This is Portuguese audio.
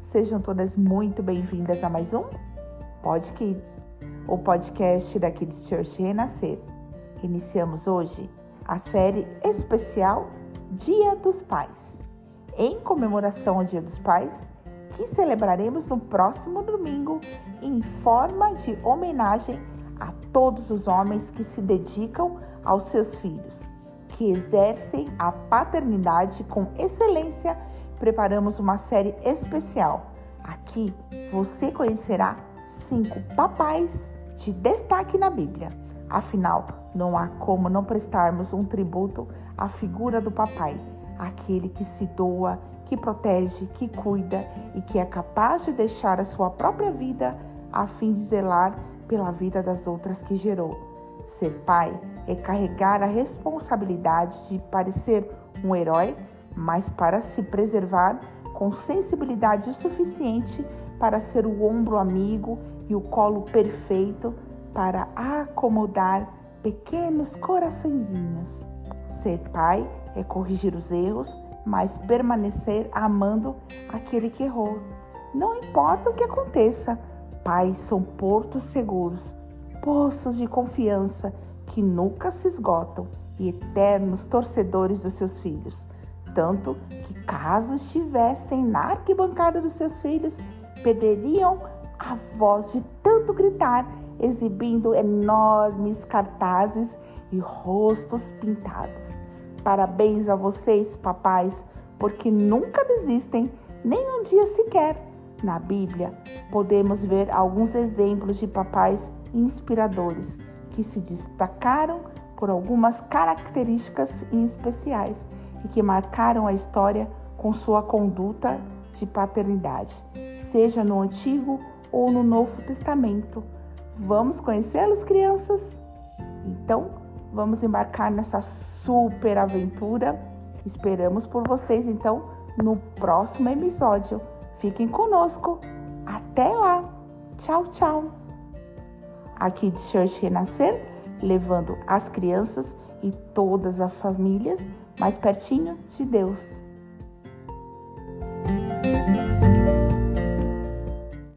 Sejam todas muito bem-vindas a mais um Pod Kids, o podcast da Kids Church Renascer. Iniciamos hoje a série especial Dia dos Pais, em comemoração ao Dia dos Pais, que celebraremos no próximo domingo em forma de homenagem a todos os homens que se dedicam aos seus filhos, que exercem a paternidade com excelência preparamos uma série especial. Aqui você conhecerá cinco papais de destaque na Bíblia. Afinal, não há como não prestarmos um tributo à figura do papai, aquele que se doa, que protege, que cuida e que é capaz de deixar a sua própria vida a fim de zelar pela vida das outras que gerou. Ser pai é carregar a responsabilidade de parecer um herói mas para se preservar com sensibilidade o suficiente para ser o ombro amigo e o colo perfeito para acomodar pequenos coraçõezinhos. Ser pai é corrigir os erros, mas permanecer amando aquele que errou. Não importa o que aconteça, pais são portos seguros, poços de confiança que nunca se esgotam e eternos torcedores dos seus filhos tanto que, caso estivessem na arquibancada dos seus filhos, perderiam a voz de tanto gritar, exibindo enormes cartazes e rostos pintados. Parabéns a vocês, papais, porque nunca desistem, nem um dia sequer. Na Bíblia, podemos ver alguns exemplos de papais inspiradores que se destacaram por algumas características especiais e que marcaram a história com sua conduta de paternidade, seja no Antigo ou no Novo Testamento. Vamos conhecê-los, crianças? Então, vamos embarcar nessa super aventura. Esperamos por vocês, então, no próximo episódio. Fiquem conosco. Até lá! Tchau, tchau! Aqui de Church Renascer, levando as crianças e todas as famílias mais pertinho de Deus.